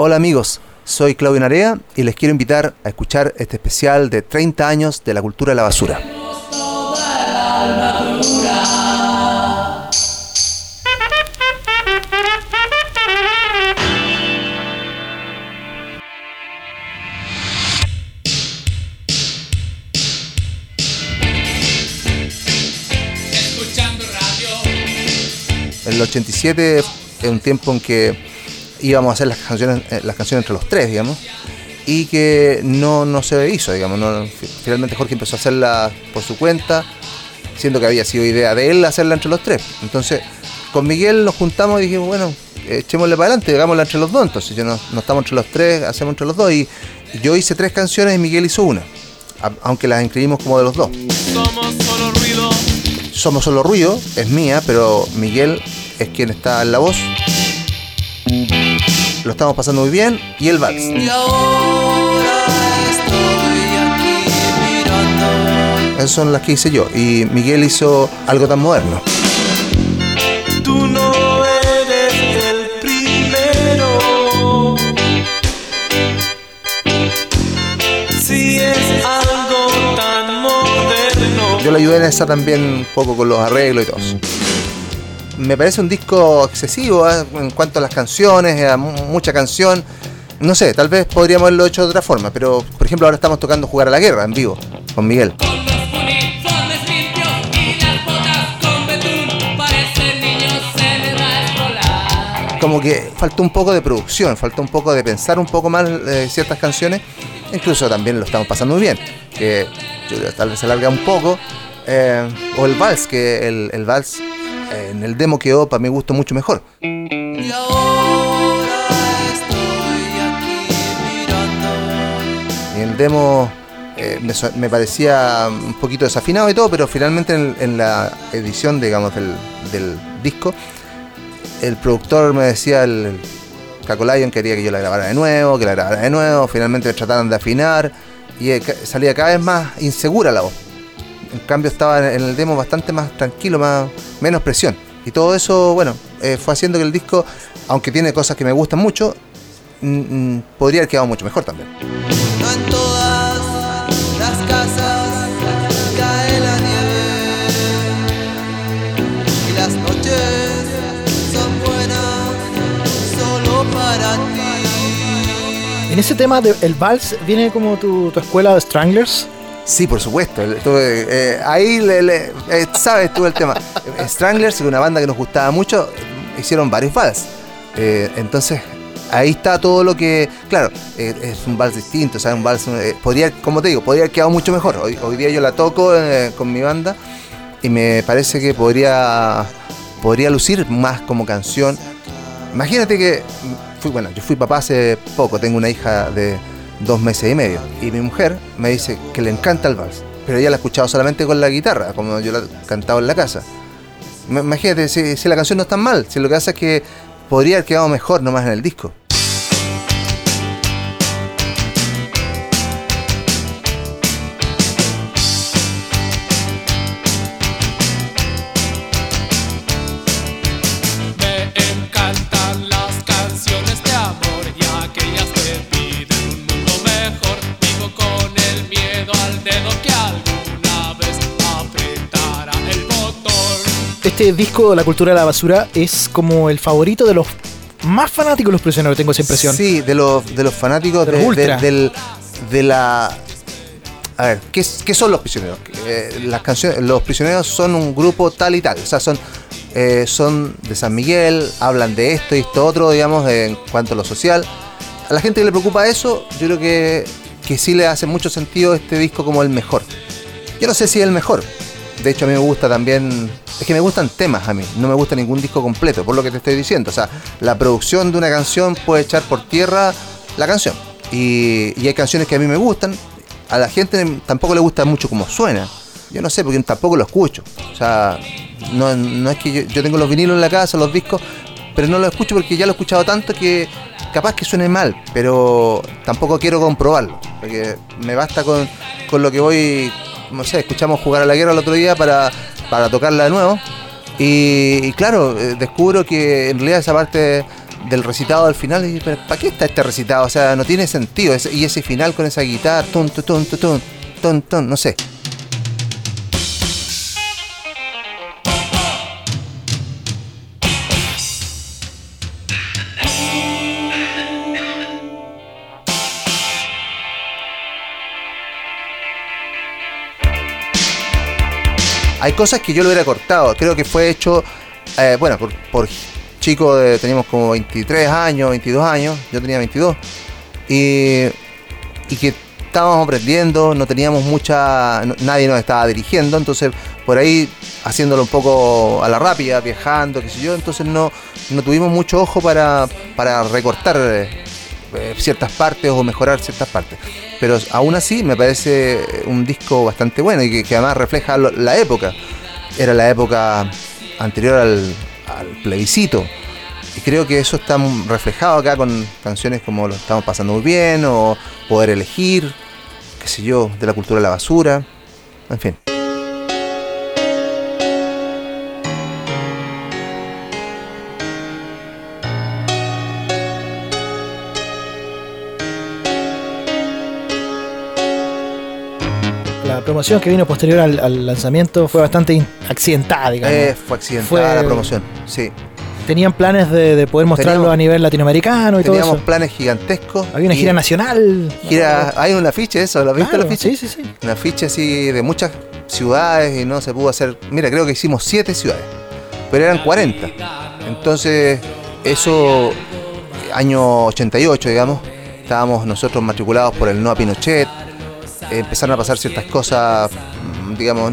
Hola amigos, soy Claudio Narea y les quiero invitar a escuchar este especial de 30 años de la cultura de la basura. El 87 es un tiempo en que íbamos a hacer las canciones, eh, las canciones entre los tres, digamos, y que no, no se hizo, digamos. no- fi- finalmente Jorge empezó a hacerla por su cuenta, siendo que había sido idea de él hacerla entre los tres. Entonces, con Miguel nos juntamos y dijimos, bueno, echémosle para adelante, hagámosla entre los dos. Entonces, yo no, no estamos entre los tres, hacemos entre los dos. Y yo hice tres canciones y Miguel hizo una, a- aunque las inscribimos como de los dos. Somos solo ruido. Somos solo ruido, es mía, pero Miguel es quien está en la voz. Lo estamos pasando muy bien. Y el vals. Y ahora estoy aquí mirando. Esas son las que hice yo. Y Miguel hizo algo tan moderno. Tú no eres el primero. Si es algo tan moderno. Yo le ayudé en esa también un poco con los arreglos y todo eso. Me parece un disco excesivo ¿eh? en cuanto a las canciones, mu- mucha canción. No sé, tal vez podríamos haberlo hecho de otra forma, pero por ejemplo ahora estamos tocando Jugar a la Guerra en vivo con Miguel. Como que faltó un poco de producción, faltó un poco de pensar un poco más eh, ciertas canciones. Incluso también lo estamos pasando muy bien, que yo tal vez se alarga un poco. eh, o el vals, que el, el vals eh, en el demo quedó para mi gusto mucho mejor. Y ahora estoy aquí mirando. Y el demo eh, me, parecía un poquito desafinado y todo, pero finalmente en, en la edición, digamos, del, del disco, el productor me decía, el, el Caco Lion quería que yo la grabara de nuevo, que la grabara de nuevo, finalmente trataron de afinar y eh, salía cada vez más insegura la voz. En cambio estaba en el demo bastante más tranquilo, más, menos presión. Y todo eso, bueno, eh, fue haciendo que el disco, aunque tiene cosas que me gustan mucho, mm, mm, podría haber quedado mucho mejor también. No en todas las casas cae la nieve. Y las noches son buenas solo para ti. En ese tema del vals viene como tu, tu escuela de Stranglers. Sí, por supuesto. el- tuve, eh, ahí, le, eh, sabes tú el tema. Stranglers, una banda que nos gustaba mucho, hicieron varios vals. Eh, entonces, ahí está todo lo que. Claro, es un vals distinto, sea, un vals. podría, como te digo, podría haber quedado mucho mejor. Hoy, día yo la toco con mi banda y me parece que podría, podría lucir más como canción. Imagínate que. Fui, bueno, yo fui papá hace poco, tengo una hija de dos meses y medio. Y mi mujer me dice que le encanta el vals, pero ella la ha escuchado solamente con la guitarra, como yo la he cantado en la casa. Imagínate, si, si la canción no es tan mal, si lo que hace es que podría haber quedado mejor nomás en el disco. Miedo al dedo que alguna vez apretará el botón. Este disco, La cultura de la basura, es como el favorito de los más fanáticos de los prisioneros, tengo esa impresión. Sí, de los, de los fanáticos De de, los de- ultra. del, de la... A ver, ¿qué, es- qué son los prisioneros? Eh, las canciones, los prisioneros son un grupo tal y tal, o sea, son, eh, son de San Miguel, hablan de esto y esto otro, digamos, en cuanto a lo social. A la gente que le preocupa eso, yo creo que, que sí le hace mucho sentido este disco como el mejor. Yo no sé si es el mejor. De hecho, a mí me gusta también. Es que me gustan temas a mí. No me gusta ningún disco completo, por lo que te estoy diciendo. O sea, la producción de una canción puede echar por tierra la canción. Y, y hay canciones que a mí me gustan. A la gente tampoco le gusta mucho como suena. Yo no sé, porque tampoco lo escucho. O sea, no, no es que yo, yo tengo los vinilos en la casa, los discos, pero no lo escucho porque ya lo he escuchado tanto que capaz que suene mal, pero tampoco quiero comprobarlo. Porque me basta con, con lo que voy, no sé, escuchamos jugar a la guerra el otro día para, para tocarla de nuevo. Y, claro, eh, descubro que en realidad esa parte del recitado al final, ¿para qué está este recitado? O sea, no tiene sentido. Y ese final con esa guitarra, tun, tun, tun, tun, tun, tun, no sé. Hay cosas que yo lo hubiera cortado. Creo que fue hecho, eh, bueno, por, por chico de- teníamos como 23 años, 22 años, yo tenía 22. Y, que estábamos aprendiendo, no teníamos mucha, nadie nos estaba dirigiendo, entonces por ahí haciéndolo un poco a la rápida, viajando, qué sé yo, entonces no, no tuvimos mucho ojo para, para recortar eh, eh, ciertas partes o mejorar ciertas partes. Pero aún así me parece un disco bastante bueno y que, que además refleja lo- la época. Era la época anterior al, al plebiscito. Y creo que eso está reflejado acá con canciones como Lo estamos pasando muy bien o Poder elegir, qué sé yo, de la cultura de la basura. En fin. Promoción que vino posterior al, al lanzamiento fue bastante accidentada, digamos. Eh, fue accidentada Fue- la promoción. Sí. Tenían planes de, de poder mostrarlo Teníamos- a nivel latinoamericano y todo Teníamos eso. planes gigantescos. Había una gira nacional. gira- hay un afiche, eso, ¿lo viste Claro, el afiche? Sí, sí, sí. Un afiche así de muchas ciudades y no se pudo hacer. Mira, creo que hicimos 7 ciudades, pero eran 40. Entonces, eso, año 88, digamos, estábamos nosotros matriculados por el No a Pinochet. Empezaron a pasar ciertas cosas, digamos,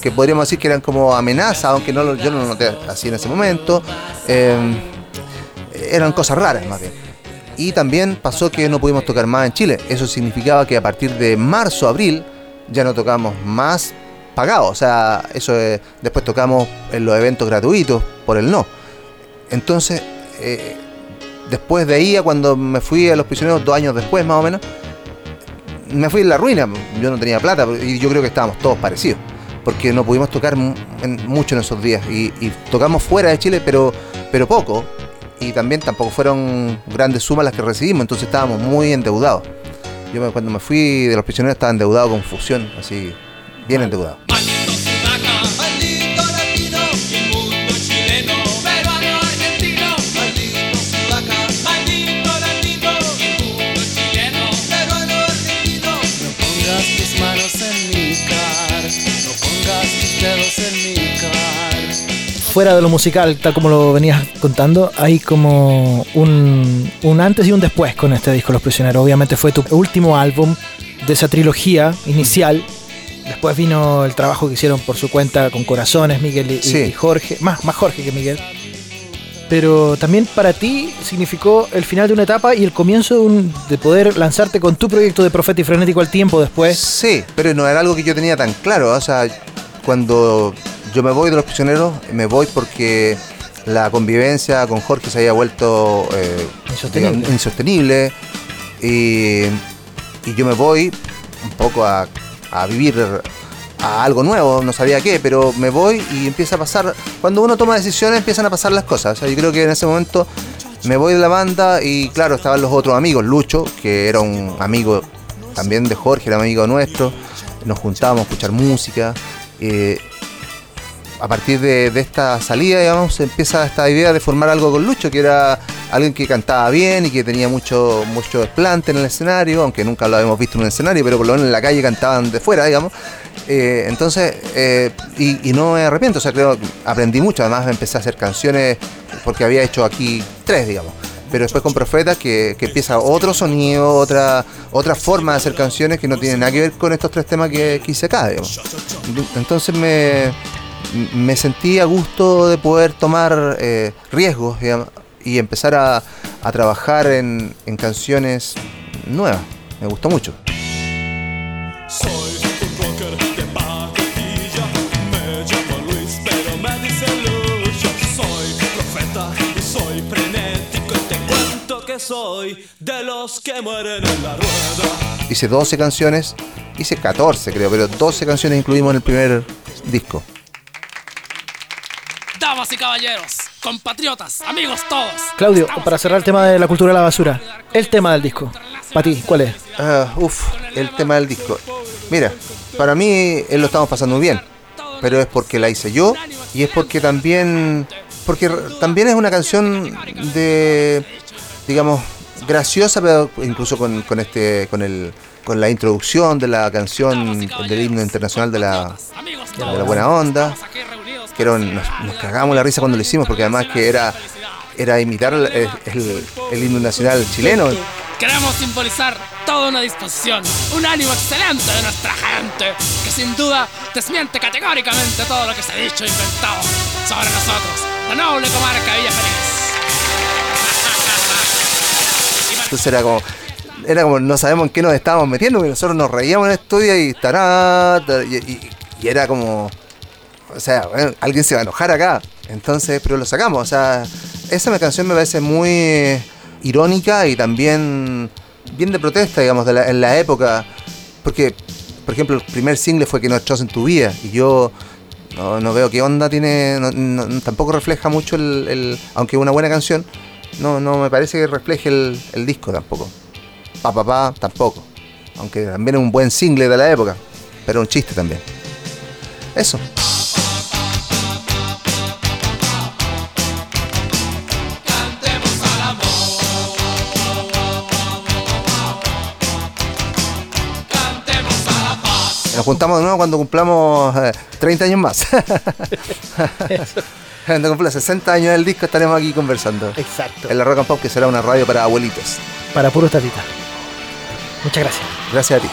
que podríamos decir que eran como amenazas, aunque no yo no lo noté así en ese momento. Eh, eran cosas raras, más bien. Y también pasó que no pudimos tocar más en Chile. Eso significaba que a partir de marzo, abril, ya no tocamos más pagados. O sea, eso eh, después tocamos en los eventos gratuitos por el no. Entonces, eh, después de ahí, cuando me fui a los prisioneros, dos años después más o menos, me fui en la ruina. Yo no tenía plata y yo creo que estábamos todos parecidos. Porque no pudimos tocar en- mucho en esos días. Y, y tocamos fuera de Chile, pero, pero poco. Y también tampoco fueron grandes sumas las que recibimos. Entonces estábamos muy endeudados. Yo cuando me fui de los prisioneros estaba endeudado con fusión, así, bien endeudado. Fuera de lo musical, tal como lo venías contando, hay como un, un antes y un después con este disco Los Prisioneros. Obviamente fue tu último álbum de esa trilogía inicial. Después vino el trabajo que hicieron por su cuenta con Corazones, Miguel y, Sí. y Jorge. Más, más Jorge que Miguel. Pero también para ti significó el final de una etapa y el comienzo de, un- de poder lanzarte con tu proyecto de Profeta y Frenético al tiempo después. Sí, pero no era algo que yo tenía tan claro. O sea, cuando yo me voy de los prisioneros, me voy porque la convivencia con Jorge se había vuelto eh, Insostenible. digamos, insostenible. Y, y yo me voy un poco a, a vivir a algo nuevo, no sabía qué, pero me voy y empieza a pasar. Cuando uno toma decisiones, empiezan a pasar las cosas. O sea, yo creo que en ese momento me voy de la banda y, claro, estaban los otros amigos. Lucho, que era un amigo también de Jorge, era amigo nuestro. Nos juntábamos a escuchar música. eh, a partir de, esta salida, digamos, empieza esta idea de formar algo con Lucho, que era alguien que cantaba bien y que tenía mucho, mucho desplante en el escenario, aunque nunca lo habíamos visto en un escenario, pero por lo menos en la calle cantaban de fuera, digamos. Eh, entonces, eh, y, no me arrepiento, o sea, creo que aprendí mucho, además empecé a hacer canciones, porque había hecho aquí tres, digamos. Pero después con Profetas que, que empieza otro sonido, otra, otra forma de hacer canciones que no tienen nada que ver con estos tres temas que, que hice acá, digamos. Entonces me, me sentí a gusto de poder tomar eh, riesgos digamos, y empezar a, a trabajar en, en canciones nuevas. Me gustó mucho. Soy y y soy de los que mueren en la rueda. Hice 12 canciones, hice 14 creo, pero 12 canciones incluimos en el primer disco. Damas y caballeros, compatriotas, amigos todos. Claudio, Estamos para cerrar el tema de la cultura de la basura, el tema del disco. Para ti, ¿cuál es? Uf, el tema del disco. Mira, para mí él lo estamos pasando muy bien, pero es porque la hice yo y es porque también porque también es una canción de digamos graciosa, pero incluso con, con este con el con la introducción de la canción del himno internacional de la de la buena onda, que era un- nos, nos cagamos la risa cuando lo hicimos porque además que era era imitar el, el- el himno nacional chileno. Queremos simbolizar toda una disposición, un ánimo excelente de nuestra gente, que sin duda desmiente categóricamente todo lo que se ha dicho e inventado sobre nosotros, la noble comarca Villa Feliz. Entonces era como, era como, no sabemos en qué nos estábamos metiendo, porque nosotros nos reíamos en el estudio y tará, tar- y, y- y era como, o sea, alguien se va a enojar acá. Entonces, pero lo sacamos, o sea, esa canción me parece muy irónica y también bien de protesta, digamos, de la- en la época, porque, por ejemplo, el primer single fue Que no en tu vida, y yo no, no veo qué onda tiene, no- no- tampoco refleja mucho el, el- aunque una buena canción, no, no me parece que refleje el, el disco tampoco. Pa pa pa tampoco. Aunque también es un buen single de la época, pero un chiste también. Eso. Nos juntamos de nuevo cuando cumplamos eh, 30 años más. cuando cumpla 60 años del disco estaremos aquí conversando. Exacto. En la Rock and Pop que será una radio para abuelitos. Para puros tatitas. Muchas gracias. Gracias a ti.